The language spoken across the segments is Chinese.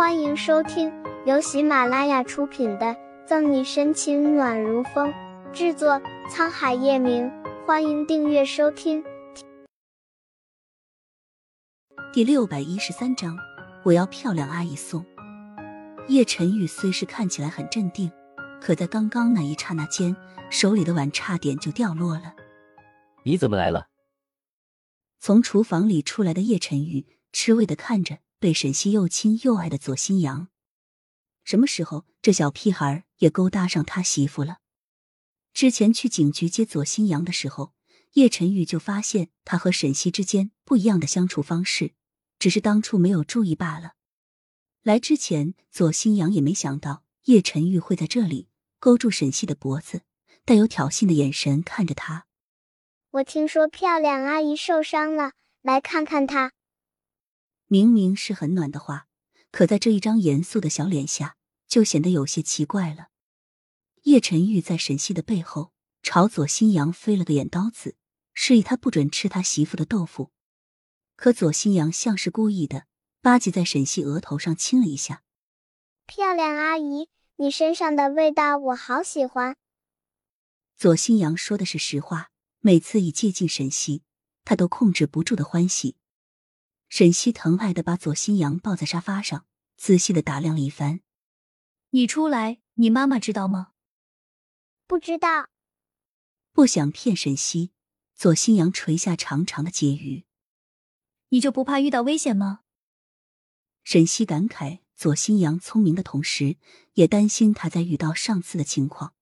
欢迎收听由喜马拉雅出品的《赠你深情暖如风》，制作沧海夜明。欢迎订阅收听。第六百一十三章，我要漂亮阿姨送。叶晨玉虽是看起来很镇定，可在刚刚那一刹那间，手里的碗差点就掉落了。你怎么来了？从厨房里出来的叶晨玉吃味的看着被沈西又亲又爱的左新阳，什么时候这小屁孩也勾搭上他媳妇了？之前去警局接左新阳的时候，叶晨玉就发现他和沈西之间不一样的相处方式，只是当初没有注意罢了。来之前，左新阳也没想到叶晨玉会在这里勾住沈西的脖子，带有挑衅的眼神看着他。我听说漂亮阿姨受伤了，来看看她。明明是很暖的话，可在这一张严肃的小脸下，就显得有些奇怪了。叶晨玉在沈西的背后朝左新阳飞了个眼刀子，示意他不准吃他媳妇的豆腐。可左新阳像是故意的，吧唧在沈西额头上亲了一下。漂亮阿姨，你身上的味道我好喜欢。左新阳说的是实话。每次一接近沈西，他都控制不住的欢喜。沈西疼爱的把左新阳抱在沙发上，仔细的打量了一番。你出来，你妈妈知道吗？不知道。不想骗沈西，左新阳垂下长长的结语。你就不怕遇到危险吗？沈西感慨左新阳聪明的同时，也担心他在遇到上次的情况。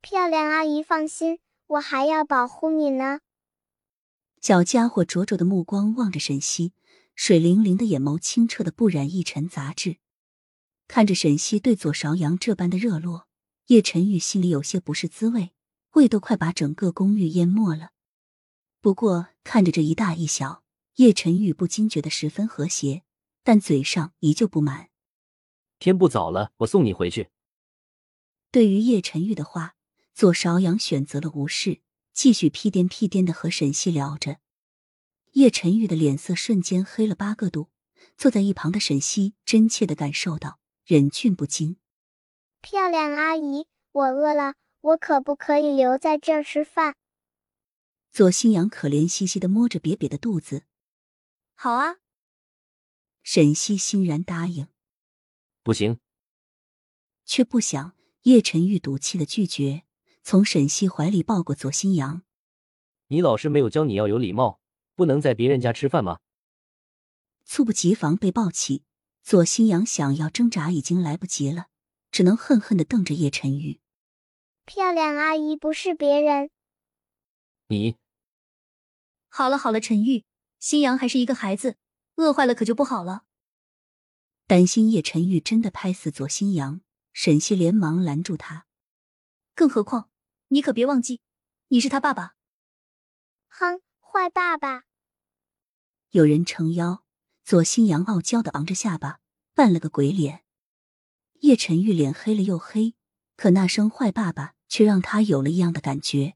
漂亮阿姨放心。我还要保护你呢。小家伙灼灼的目光望着沈西，水灵灵的眼眸清澈的不染一尘杂质。看着沈西对左韶阳这般的热络，叶晨玉心里有些不是滋味，胃都快把整个公寓淹没了。不过看着这一大一小，叶晨玉不禁觉得十分和谐，但嘴上依旧不满。天不早了，我送你回去。对于叶晨玉的话。左韶阳选择了无视，继续屁颠屁颠的和沈西聊着。叶晨玉的脸色瞬间黑了八个度，坐在一旁的沈西真切的感受到忍俊不禁。漂亮阿姨，我饿了，我可不可以留在这儿吃饭？左新阳可怜兮兮的摸着瘪瘪的肚子。好啊。沈西欣然答应。不行。却不想叶晨玉赌气的拒绝。从沈西怀里抱过左新阳，你老师没有教你要有礼貌，不能在别人家吃饭吗？猝不及防被抱起，左新阳想要挣扎已经来不及了，只能恨恨的瞪着叶晨玉。漂亮阿姨不是别人。你。好了好了，陈玉，新阳还是一个孩子，饿坏了可就不好了。担心叶晨玉真的拍死左新阳，沈西连忙拦住他。更何况。你可别忘记，你是他爸爸。哼，坏爸爸！有人撑腰，左新阳傲娇的昂着下巴，扮了个鬼脸。叶晨玉脸黑了又黑，可那声坏爸爸却让他有了一样的感觉。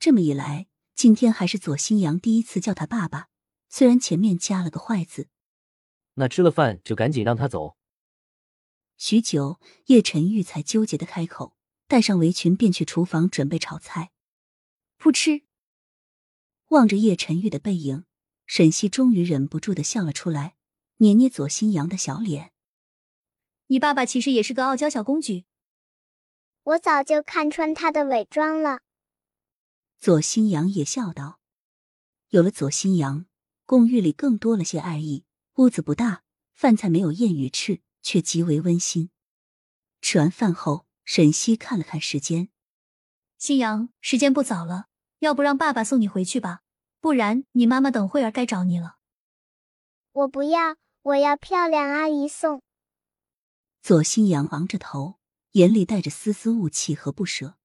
这么一来，今天还是左新阳第一次叫他爸爸，虽然前面加了个坏字。那吃了饭就赶紧让他走。许久，叶晨玉才纠结的开口。带上围裙，便去厨房准备炒菜。噗嗤。望着叶晨玉的背影，沈西终于忍不住的笑了出来，捏捏左新阳的小脸。你爸爸其实也是个傲娇小公举。我早就看穿他的伪装了。左新阳也笑道：“有了左新阳，公寓里更多了些爱意。屋子不大，饭菜没有燕语翅，却极为温馨。”吃完饭后。沈西看了看时间，新阳，时间不早了，要不让爸爸送你回去吧？不然你妈妈等会儿该找你了。我不要，我要漂亮阿姨送。左新阳昂着头，眼里带着丝丝雾气和不舍，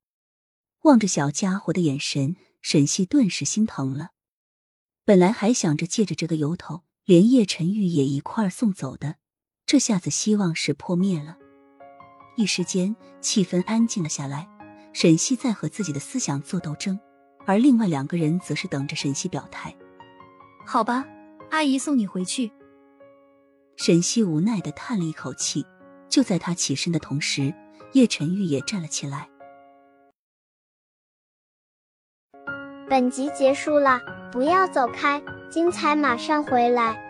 望着小家伙的眼神，沈西顿时心疼了。本来还想着借着这个由头，连叶晨玉也一块送走的，这下子希望是破灭了。一时间，气氛安静了下来。沈西在和自己的思想做斗争，而另外两个人则是等着沈西表态。好吧，阿姨送你回去。沈西无奈的叹了一口气。就在他起身的同时，叶晨玉也站了起来。本集结束了，不要走开，精彩马上回来。